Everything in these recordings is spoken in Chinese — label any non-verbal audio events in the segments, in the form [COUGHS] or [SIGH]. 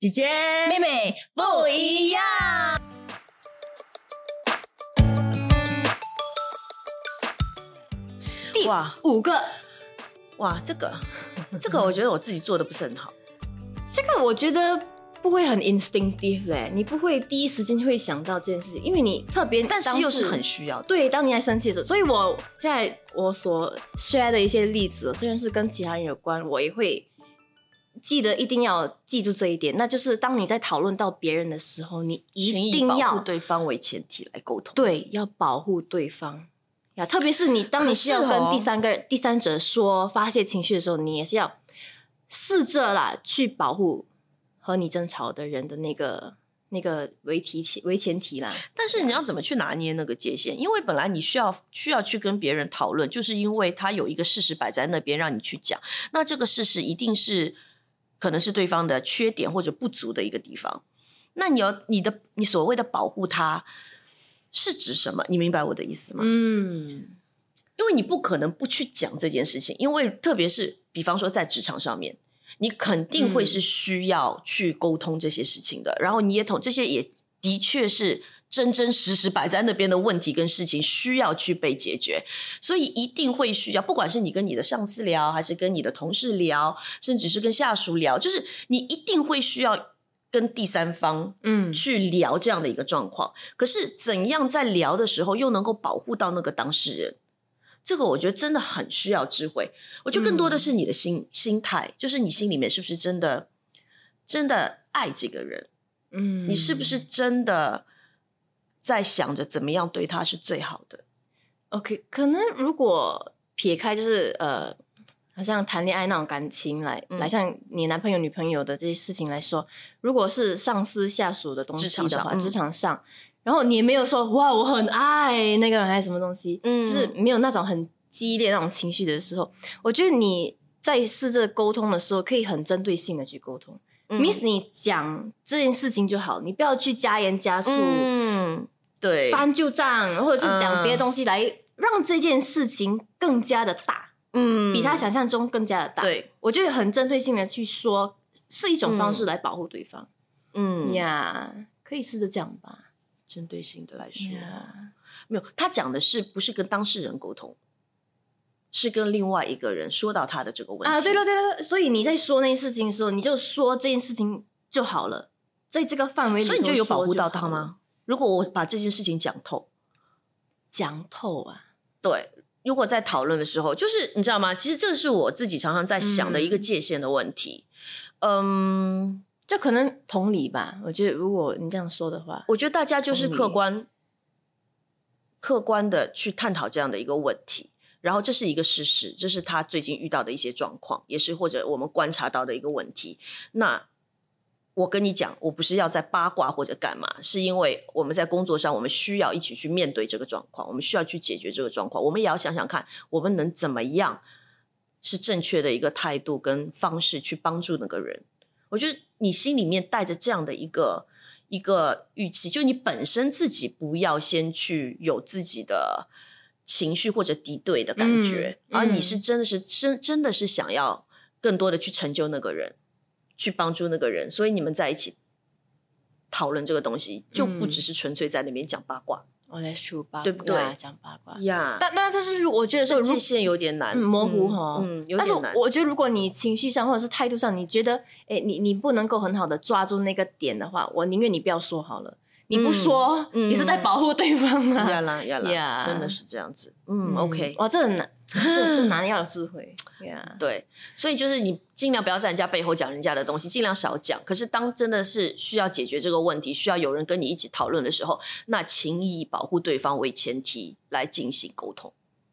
姐姐、妹妹不一样。第哇五个，哇，这个 [LAUGHS] 这个，我觉得我自己做的不是很好。这个我觉得不会很 instinctive 嘞，你不会第一时间会想到这件事情，因为你特别，但是又是很需要的。对，当你在生气的时候，所以我现在我所 share 的一些例子，虽然是跟其他人有关，我也会记得一定要记住这一点，那就是当你在讨论到别人的时候，你一定要护对方为前提来沟通。对，要保护对方呀，特别是你当你需要跟第三个人、第三者说发泄情绪的时候，你也是要试着啦去保护和你争吵的人的那个那个为提前为前提啦。但是你要怎么去拿捏那个界限？因为本来你需要需要去跟别人讨论，就是因为他有一个事实摆在那边让你去讲，那这个事实一定是可能是对方的缺点或者不足的一个地方。那你要你的你所谓的保护他是指什么？你明白我的意思吗？嗯，因为你不可能不去讲这件事情，因为特别是比方说在职场上面，你肯定会是需要去沟通这些事情的，然后你也同这些也的确是真真实实摆在那边的问题跟事情需要去被解决，所以一定会需要，不管是你跟你的上司聊，还是跟你的同事聊，甚至是跟下属聊，就是你一定会需要跟第三方嗯去聊这样的一个状况。可是怎样在聊的时候又能够保护到那个当事人？这个我觉得真的很需要智慧。我觉得更多的是你的心、心态，就是你心里面是不是真的真的爱这个人？嗯你是不是真的在想着怎么样对他是最好的？OK？可能如果撇开就是呃，好像谈恋爱那种感情来、嗯来，像你男朋友、女朋友的这些事情来说，如果是上司下属的东西的话，职场上，然后你也没有说哇我很爱那个人还是什么东西，嗯就是没有那种很激烈那种情绪的时候，我觉得你在试着沟通的时候，可以很针对性的去沟通。嗯 Miss，你讲这件事情就好，你不要去加盐加醋。嗯，对，翻旧账，或者是讲别的东西来让这件事情更加的大，嗯比他想象中更加的大。，对，我觉得很针对性的去说，是一种方式来保护对方。嗯呀、可以试着讲吧。针对性的来说。呀没有，他讲的是不是跟当事人沟通，是跟另外一个人说到他的这个问题啊，对了对了，所以你在说那件事情的时候，你就说这件事情就好了，在这个范围里，所以你就有保护到他？吗？如果我把这件事情讲透，讲透啊，对，如果在讨论的时候，就是你知道吗？其实这是我自己常常在想的一个嗯界限的问题。嗯，就可能同理吧。我觉得如果你这样说的话，我觉得大家就是客观、客观的去探讨这样的一个问题。然后这是一个事实，这是他最近遇到的一些状况，也是或者我们观察到的一个问题。那我跟你讲，我不是要在八卦或者干嘛，是因为我们在工作上，我们需要一起去面对这个状况，我们需要去解决这个状况，我们也要想想看，我们能怎么样是正确的一个态度跟方式去帮助那个人。我觉得你心里面带着这样的一个一个预期，就你本身自己不要先去有自己的情绪或者敌对的感觉，嗯而你是真的是真真的是想要更多的去成就那个人，去帮助那个人，所以你们在一起讨论这个东西，就不只是纯粹在那边讲八卦我在说八卦，对不对讲八卦。呀。但但但是我觉得这界限有点难，嗯模糊哈嗯，有但是。我觉得，如果你情绪上或者是态度上，你觉得，哎，你你不能够很好的抓住那个点的话，我宁愿你不要说好了。你不说，嗯你是在保护对方吗？要。啦要啦呀真的是这样子。嗯，OK，哇，这很难，[LAUGHS] 这这难要有智慧呀。对，所以就是你尽量不要在人家背后讲人家的东西，尽量少讲。可是当真的是需要解决这个问题，需要有人跟你一起讨论的时候，那请以保护对方为前提来进行沟通。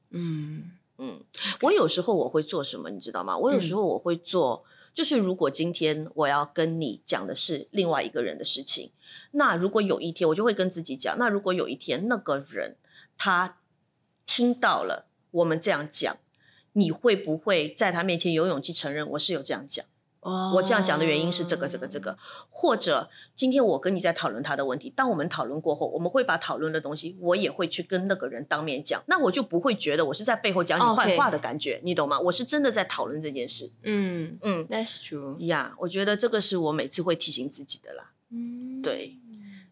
嗯嗯，我有时候我会做什么，你知道吗？我有时候我会做，就是如果今天我要跟你讲的是另外一个人的事情，那如果有一天我就会跟自己讲，那如果有一天那个人他听到了我们这样讲，你会不会在他面前有勇气承认我是有这样讲？哦我这样讲的原因是这个、这个、这个，或者今天我跟你在讨论他的问题，当我们讨论过后，我们会把讨论的东西，我也会去跟那个人当面讲，那我就不会觉得我是在背后讲你坏话的感觉你懂吗？我是真的在讨论这件事。嗯嗯，，That's true。呀我觉得这个是我每次会提醒自己的啦。嗯，对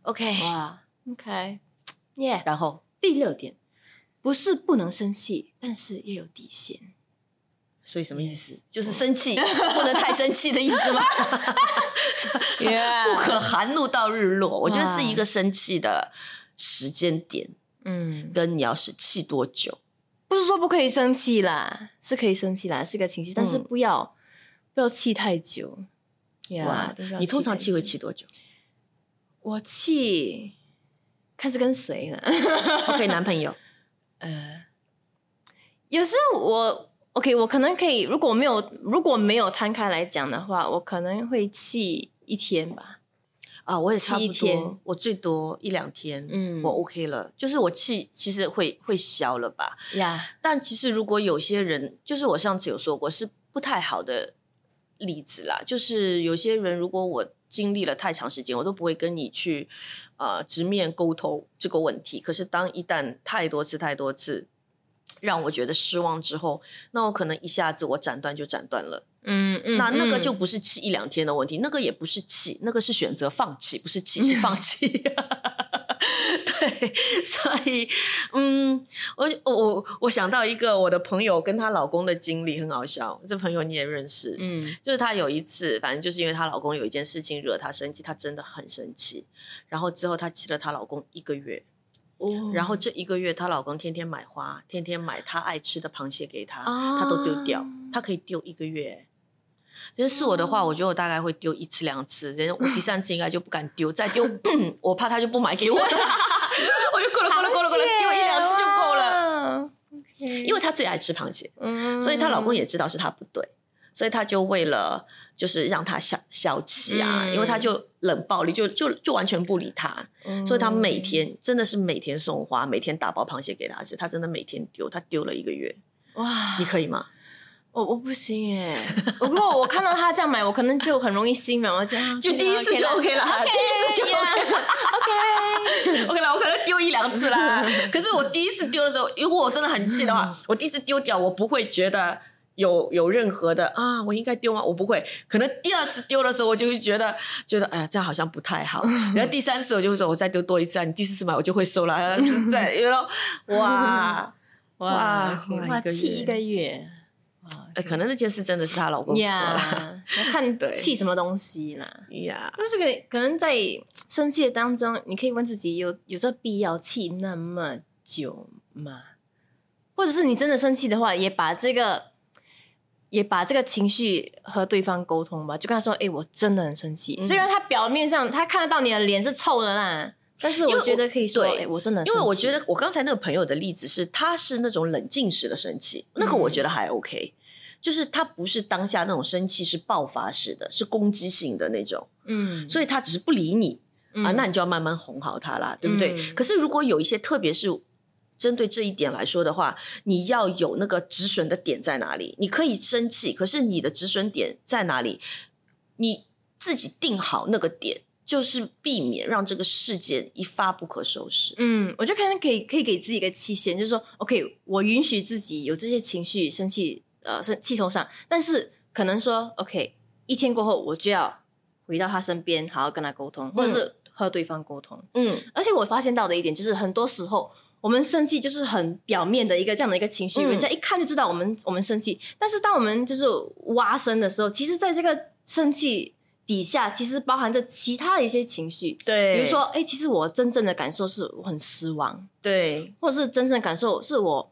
，OK，哇，OK，Yeah。然后第六点，不是不能生气，但是也有底线。所以什么意思？就是生气 [LAUGHS] 不能太生气的意思吗？[LAUGHS] [LAUGHS] 不可含怒到日落，我觉得是一个生气的时间点，嗯，跟你要是气多久。不是说不可以生气啦，是可以生气啦，是个情绪，但是嗯不要、不要气太久。呀哇，你通常气会气多久我气，看是跟谁了。？OK，男朋友，[LAUGHS] 呃，有时候我 OK，我可能可以，如果没有如果没有摊开来讲的话，我可能会气一天吧。啊，我也差不气一天多，我最多一两天，嗯我 OK 了。就是我气其实会会消了吧，呀，但其实如果有些人，就是我上次有说过，是不太好的例子啦。就是有些人，如果我经历了太长时间，我都不会跟你去呃直面沟通这个问题。可是当一旦太多次、太多次让我觉得失望之后，那我可能一下子我斩断就斩断了。嗯嗯那那个嗯就不是气一两天的问题，那个也不是气，那个是选择放弃，不是气，是放弃。[LAUGHS] 对，[LAUGHS] 所以，嗯，我我我我想到一个我的朋友跟她老公的经历很好笑，这朋友你也认识，嗯。就是她有一次，反正就是因为她老公有一件事情惹她生气，她真的很生气，然后之后她气了她老公一个月，哦。然后这一个月她老公天天买花，天天买她爱吃的螃蟹给她，啊。她都丢掉，她可以丢一个月。人是我的话，我觉得我大概会丢一次两次，人我第三次应该就不敢丢，再丢 [COUGHS] 我怕他就不买给我了，我就够了够了够了够了，丢一两次就够了。了。因为她最爱吃螃蟹，嗯所以她老公也知道是她不对，所以她就为了就是让她消消气啊，嗯因为她就冷暴力，就就就完全不理她，嗯。所以她每天真的是每天送花，每天打包螃蟹给她吃，她真的每天丢，她丢了一个月，哇。你，可以吗？我我不行耶！如果我看到他这样买，我可能就很容易心软，我就啊就第一次就 OK 了，第一次就 OK 了。我可能丢一两次啦。可是我第一次丢的时候，如果我真的很气的话，我第一次丢掉，我不会觉得有有任何的啊，我应该丢吗？我不会。可能第二次丢的时候，我就会觉得觉得哎呀，这样好像不太好。[LAUGHS] 然后第三次我就会说，我再丢多一次啊，你第四次买我就会收了。再然后 [LAUGHS] 哇哇气一个月，哇呃，可能那件事真的是她老公说呀了，要看 [LAUGHS] 对气什么东西啦。呀。但是可可能在生气的当中，你可以问自己有有这必要气那么久吗？或者是你真的生气的话，也把这个也把这个情绪和对方沟通吧，就跟他说：“哎、我真的很生气。嗯虽然他表面上他看得到你的脸是臭的啦，但是我觉得可以说：“哎、对我真的因为我觉得我刚才那个朋友的例子是，他是那种冷静式的生气，那个我觉得还 OK，、就是他不是当下那种生气是爆发式的，是攻击性的那种，嗯，所以他只是不理你、啊，嗯那你就要慢慢哄好他啦，对不对？嗯可是如果有一些，特别是针对这一点来说的话，你要有那个止损的点在哪里？你可以生气，可是你的止损点在哪里？你自己定好那个点，就是避免让这个事件一发不可收拾。嗯，我觉得可能可以可以给自己一个期限，就是说，OK，我允许自己有这些情绪、生气，呃，生气头上，但是可能说，OK，一天过后我就要回到他身边，好好跟他沟通，或者是和对方沟通。嗯，而且我发现到的一点就是，很多时候我们生气就是很表面的一个这样的一个情绪，嗯人家一看就知道我们我们生气。但是当我们就是挖深的时候，其实在这个生气底下，其实包含着其他的一些情绪。对，比如说，哎、其实我真正的感受是我很失望，对，或者是真正感受是我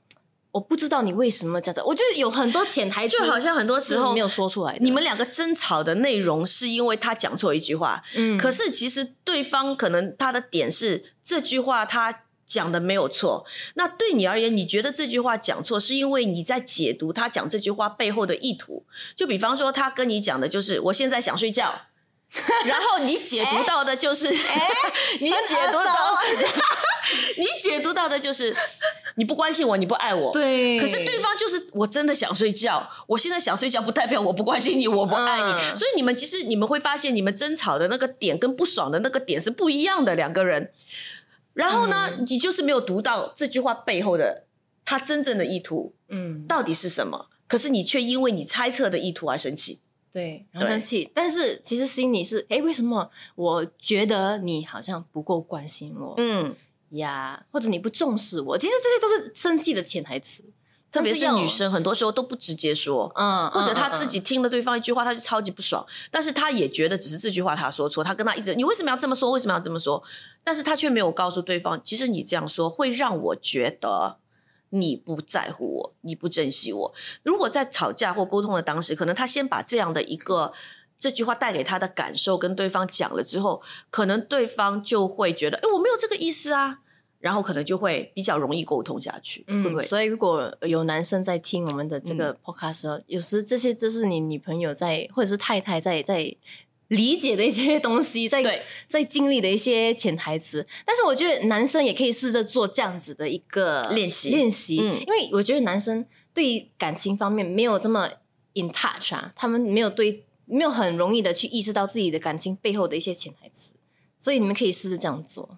我不知道你为什么这样子。我觉得有很多潜台词，就好像很多时候没有说出来。你们两个争吵的内容是因为他讲错一句话，嗯，可是其实对方可能他的点是这句话他讲的没有错，那对你而言，你觉得这句话讲错，是因为你在解读他讲这句话背后的意图。就比方说，他跟你讲的就是我现在想睡觉。[LAUGHS] 然后你解读到的就是，[LAUGHS] 你解读到，[LAUGHS] 你解读到的就是，你不关心我，你不爱我。对可是对方就是我真的想睡觉，我现在想睡觉，不代表我不关心你，我不爱你。嗯所以你们其实你们会发现，你们争吵的那个点跟不爽的那个点是不一样的，两个人。然后呢，嗯你就是没有读到这句话背后的他真正的意图嗯，到底是什么，可是你却因为你猜测的意图而生气。对，很对生气，但是其实心里是，哎，为什么我觉得你好像不够关心我嗯，呀，或者你不重视我？其实这些都是生气的潜台词，特别是女，生，很多时候都不直接说。嗯，或者他嗯自己听了对方一句话，他就超级不爽，但是她也觉得只是这句话她说错，她跟她一直你为什么要这么说？为什么要这么说？但是她却没有告诉对方，其实你这样说会让我觉得你不在乎我，你不珍惜我。如果在吵架或沟通的当时，可能他先把这样的一个这句话带给他的感受跟对方讲了之后，可能对方就会觉得，哎，我没有这个意思啊，然后可能就会比较容易沟通下去，嗯会不嗯，会？所以如果有男生在听我们的这个 podcast 的时候，有时这些就是你女朋友在或者是太太在在理解的一些东西，[LAUGHS] 在在经历的一些潜台词。但是我觉得男生也可以试着做这样子的一个练习。练习，嗯。因为我觉得男生对感情方面没有这么 in touch 啊，他们没有对没有很容易的去意识到自己的感情背后的一些潜台词。所以你们可以试着这样做，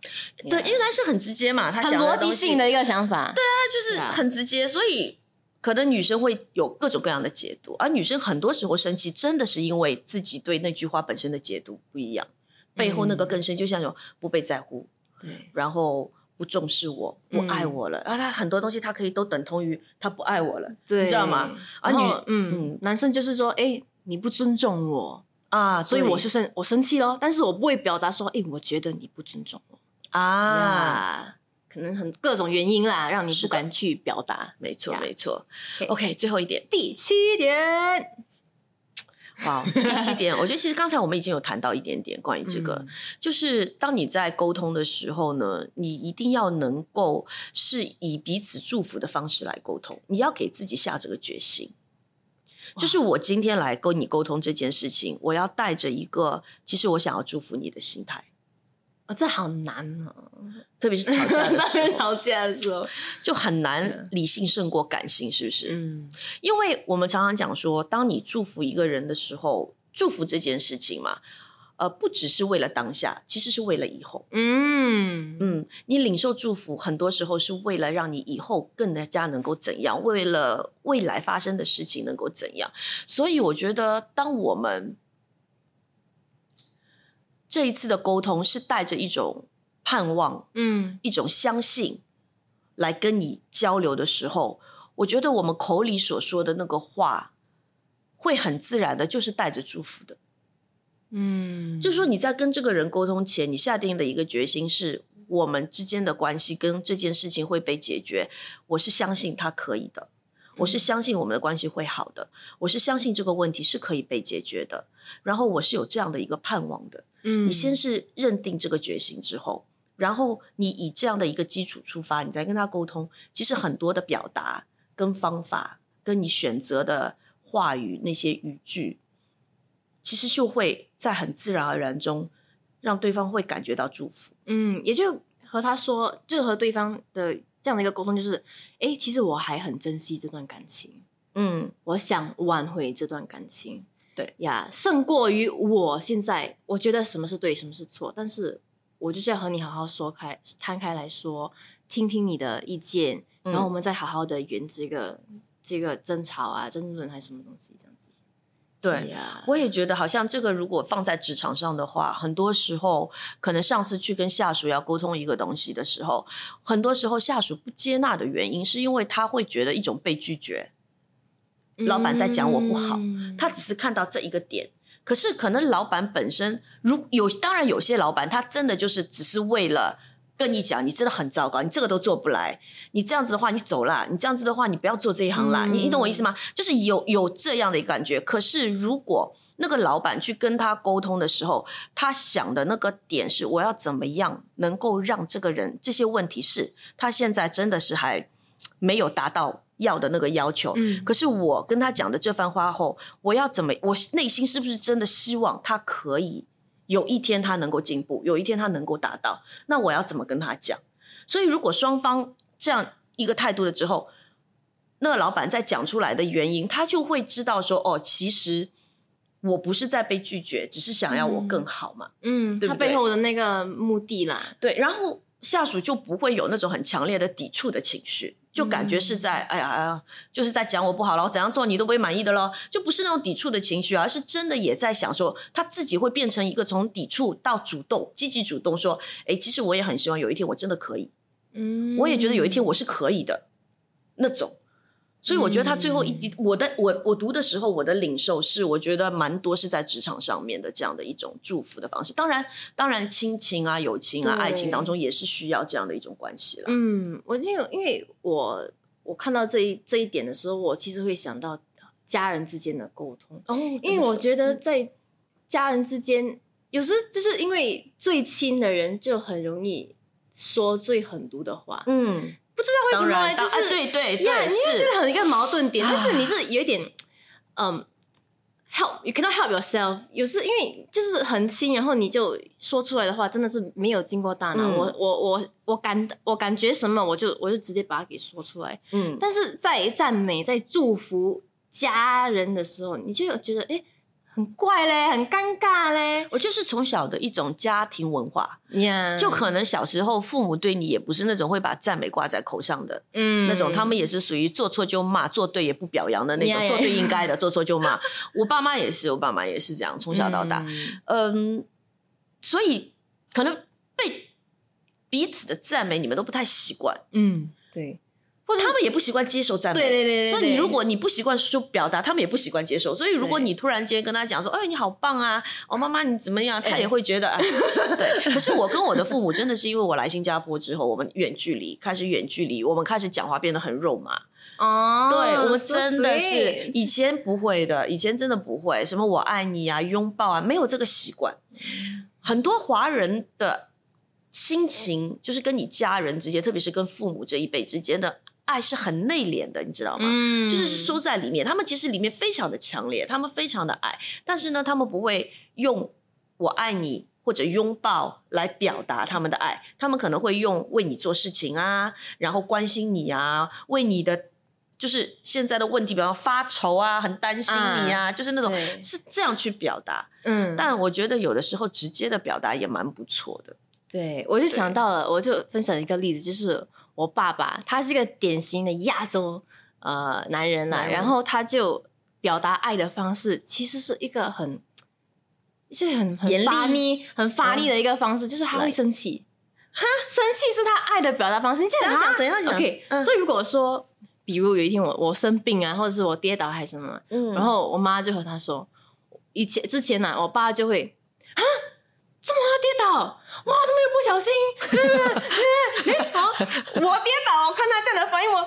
对，因为男生很直接嘛，他很逻辑性的一个想法。对啊，就是啊很直接，所以可能女生会有各种各样的解读，而女生很多时候生气，真的是因为自己对那句话本身的解读不一样，背后那个更深，就像有不被在乎，对，然后不重视我，不嗯。爱我了，啊，他很多东西他可以都等同于他不爱我了，对，你知道吗？而，女嗯嗯男生就是说，哎，你不尊重我，啊，所以我就生我生气咯，但是我不会表达说，哎，我觉得你不尊重我啊，啊，可能很各种原因啦，让你不敢去表达。没错没错。OK，OK，最后一点，第七点，哇，第七点，[LAUGHS] 我觉得其实刚才我们已经有谈到一点点关于这个，嗯。就是当你在沟通的时候呢，你一定要能够是以彼此祝福的方式来沟通，你要给自己下这个决心。就是我今天来跟你沟通这件事情，我要带着一个其实我想要祝福你的心态，啊，这好难哦，特别是吵架的当时候，[LAUGHS] 吵架的时候，就很难理性胜过感性，是不是？嗯因为我们常常讲说，当你祝福一个人的时候，祝福这件事情嘛，呃，不只是为了当下，其实是为了以后。嗯嗯，你领受祝福，很多时候是为了让你以后更加能够怎样，为了未来发生的事情能够怎样。所以我觉得，当我们这一次的沟通是带着一种盼望、嗯一种相信来跟你交流的时候，我觉得我们口里所说的那个话，会很自然的，就是带着祝福的。嗯，就是说你在跟这个人沟通前，你下定的一个决心是，我们之间的关系跟这件事情会被解决。我是相信他可以的，我是相信我们的关系会好的，我是相信这个问题是可以被解决的。然后我是有这样的一个盼望的。嗯你先是认定这个决心之后，然后你以这样的一个基础出发，你再跟他沟通。其实很多的表达跟方法，跟你选择的话语那些语句，其实就会在很自然而然中，让对方会感觉到祝福。嗯，也就和他说，就和对方的这样的一个沟通，就是，哎，其实我还很珍惜这段感情，嗯，我想挽回这段感情，对。呀，胜过于我现在我觉得什么是对，什么是错，但是我就是要和你好好说开，摊开来说，听听你的意见，嗯然后我们再好好的圆这个这个争吵啊、争论还是什么东西这样子。对。呀，我也觉得，好像这个如果放在职场上的话，很多时候可能上司去跟下属要沟通一个东西的时候，很多时候下属不接纳的原因，是因为他会觉得一种被拒绝，老板在讲我不好嗯他只是看到这一个点。可是可能老板本身，如有当然有些老板，他真的就是只是为了跟你讲，你真的很糟糕，你这个都做不来，你这样子的话，你走啦，你这样子的话，你不要做这一行啦，嗯你你懂我意思吗？就是有有这样的一个感觉。可是如果那个老板去跟他沟通的时候，他想的那个点是，我要怎么样能够让这个人这些问题是他现在真的是还没有达到要的那个要求。嗯可是我跟他讲的这番话后，我要怎么？我内心是不是真的希望他可以有一天他能够进步，有一天他能够达到？那我要怎么跟他讲？所以如果双方这样一个态度了之后，那个老板再讲出来的原因，他就会知道说，哦，其实我不是在被拒绝，只是想要我更好嘛。嗯，对对他背后的那个目的啦，对，然后下属就不会有那种很强烈的抵触的情绪，就感觉是在、哎呀哎呀，就是在讲我不好了，我怎样做你都不会满意的咯，就不是那种抵触的情绪，而是真的也在想说，他自己会变成一个从抵触到主动、积极主动说，哎，其实我也很希望有一天我真的可以，嗯，我也觉得有一天我是可以的那种。所以我觉得他最后一滴，我的我我读的时候，我的领受是，我觉得蛮多是在职场上面的这样的一种祝福的方式。当然，当然亲情啊、友情啊、爱情当中也是需要这样的一种关系了。嗯，我因为因为我我看到这一这一点的时候，我其实会想到家人之间的沟通，哦，因为我觉得在家人之间，有时就是因为最亲的人就很容易说最狠毒的话，嗯，不知道为什么就是、哎对对呀，对，你会觉是得很一个矛盾点，但是你是有一点，嗯，help you cannot help yourself，有时因为就是很轻，然后你就说出来的话，真的是没有经过大脑，嗯。我我我我感我感觉什么，我就我就直接把它给说出来。嗯，但是在赞美、在祝福家人的时候，你就有觉得，哎，很怪嘞，很尴尬嘞，我就是从小的一种家庭文化，呀就可能小时候父母对你也不是那种会把赞美挂在口上的嗯。那种，他们也是属于做错就骂，做对也不表扬的那种，做对应该的，做错就骂。[LAUGHS] 我爸妈也是，我爸妈也是这样，从小到大，嗯。嗯，所以可能被彼此的赞美，你们都不太习惯，嗯，对，或者他们也不习惯接受赞美。对对对对所以你如果你不习惯说表达，他们也不习惯接受。所以如果你突然间跟他讲说：“哎，你好棒啊！哦，妈妈你怎么样？”他哎也会觉得哎，[LAUGHS] 对。可是我跟我的父母真的是因为我来新加坡之后，我们远距离开始远距离，我们开始讲话变得很肉麻。哦，对我们真的是以前不会的，以前真的不会，什么我爱你啊、拥抱啊，没有这个习惯。很多华人的亲情，就是跟你家人之间，特别是跟父母这一辈之间的爱是很内敛的，你知道吗？嗯就是收在里面，他们其实里面非常的强烈，他们非常的爱，但是呢，他们不会用“我爱你”或者拥抱来表达他们的爱，他们可能会用为你做事情啊，然后关心你啊，为你的就是现在的问题，比方发愁啊，很担心你啊，就是那种是这样去表达。嗯，但我觉得有的时候直接的表达也蛮不错的。对我就想到了，我就分享一个例子，就是我爸爸，他是一个典型的亚洲呃男人啦，然后他就表达爱的方式，其实是一个很。是很很发力、很发力的一个方式，就是他会生气。哈，生气是他爱的表达方式。你怎样讲怎样讲？OK，、嗯。所以如果说，比如有一天我我生病啊，或者是我跌倒还是什么，嗯。然后我妈就和他说，以前之前呢、我爸就会啊，怎么会跌倒？哇，怎么又不小心？[LAUGHS] 哎好，我跌倒，我看他这样的反应，我、啊、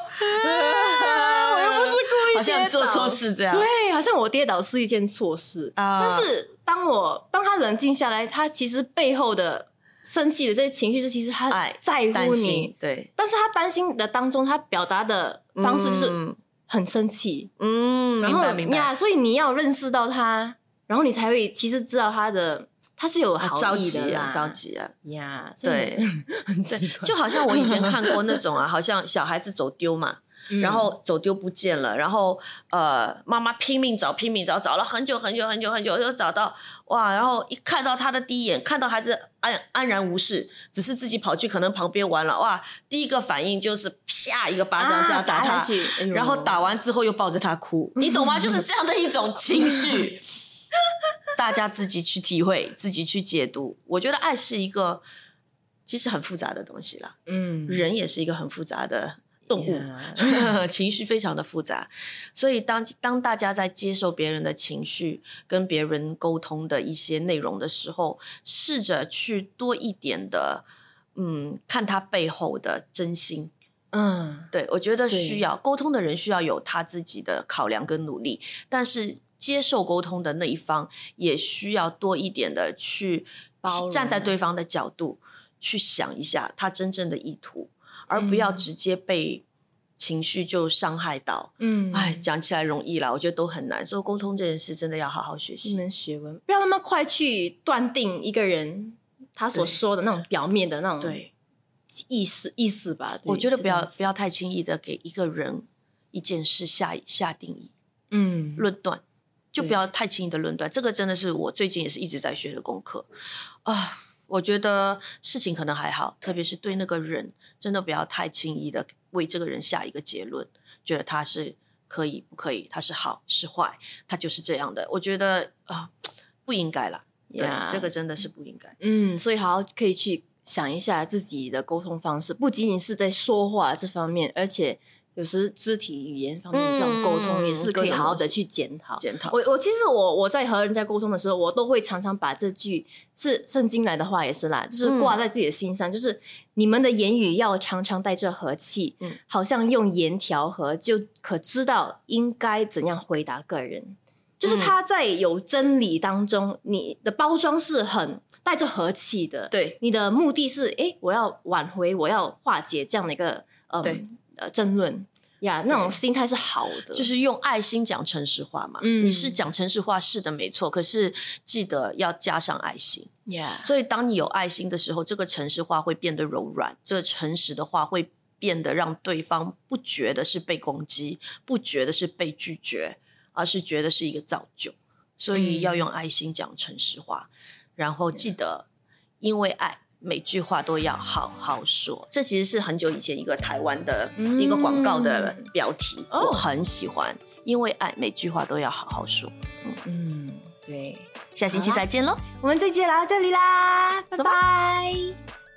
我又不是故意好像做错事这样。对，好像我跌倒是一件错事啊但是当我当他冷静下来，他其实背后的生气的这些情绪是，其实他在乎你，，对，但是他担心的当中，他表达的方式就是嗯很生气，嗯，然后。呀，所以你要认识到他，然后你才会其实知道他的他是有啊好意的着急啊，啦，着急啊！呀，对很奇怪，就好像我以前看过那 [LAUGHS] 种啊，好像小孩子走丢嘛，嗯然后走丢不见了，然后呃，妈妈拼命找，拼命找，找了很久很久很久很久，又找到哇，然后一看到他的第一眼，看到孩子安安然无事，只是自己跑去可能旁边玩了，哇，第一个反应就是啪一个巴掌这样啊打他，下去，哎然后打完之后又抱着他哭，[LAUGHS] 你懂吗？就是这样的一种情绪，[LAUGHS] 大家自己去体会，自己去解读。我觉得爱是一个其实很复杂的东西啦，嗯。人也是一个很复杂的动物。呀 [LAUGHS] 情绪非常的复杂，所以当当大家在接受别人的情绪、跟别人沟通的一些内容的时候，试着去多一点的，嗯，看他背后的真心。嗯。对我觉得需要沟通的人需要有他自己的考量跟努力，但是接受沟通的那一方也需要多一点的去站在对方的角度去想一下他真正的意图，而不要嗯直接被情绪就伤害到。嗯，哎，讲起来容易啦，我觉得都很难。所以沟通这件事真的要好好学一习。门学问，不要那么快去断定一个人他所说的那种表面的那种对，意思意思吧。我觉得不要不要太轻易的给一个人一件事下下定义嗯论断，就不要太轻易的论断。这个真的是我最近也是一直在学的功课啊。我觉得事情可能还好，特别是对那个人，真的不要太轻易的为这个人下一个结论，觉得他是可以不可以，他是好是坏，他就是这样的。我觉得啊，不应该啦。对这个真的是不应该。嗯，所以好好可以去想一下自己的沟通方式，不仅仅是在说话这方面，而且有时肢体语言方面这种沟通也是可以好好的去检讨。检讨。我我其实我我在和人家沟通的时候，我都会常常把这句是圣经来的话也是啦，就是挂在自己的心上，就是你们的言语要常常带着和气，嗯。好像用言调和，就可知道应该怎样回答个人。就是嗯。他在有真理当中，你的包装是很带着和气的，对，你的目的是，哎，我要挽回，我要化解这样的一个呃对呃争论呀，那种心态是好的，就是用爱心讲诚实话嘛。嗯你是讲诚实话是的，没错。可是记得要加上爱心。呀，所以当你有爱心的时候，这个诚实话会变得柔软，这个诚实的话会变得让对方不觉得是被攻击，不觉得是被拒绝，而是觉得是一个造就。所以嗯要用爱心讲诚实话，然后记得因为爱。每句话都要好好说，这其实是很久以前一个台湾的一个广告的标题，哦我很喜欢。因为爱，每句话都要好好说。嗯，对，下星期再见喽。我们这期就聊到这里啦，拜拜。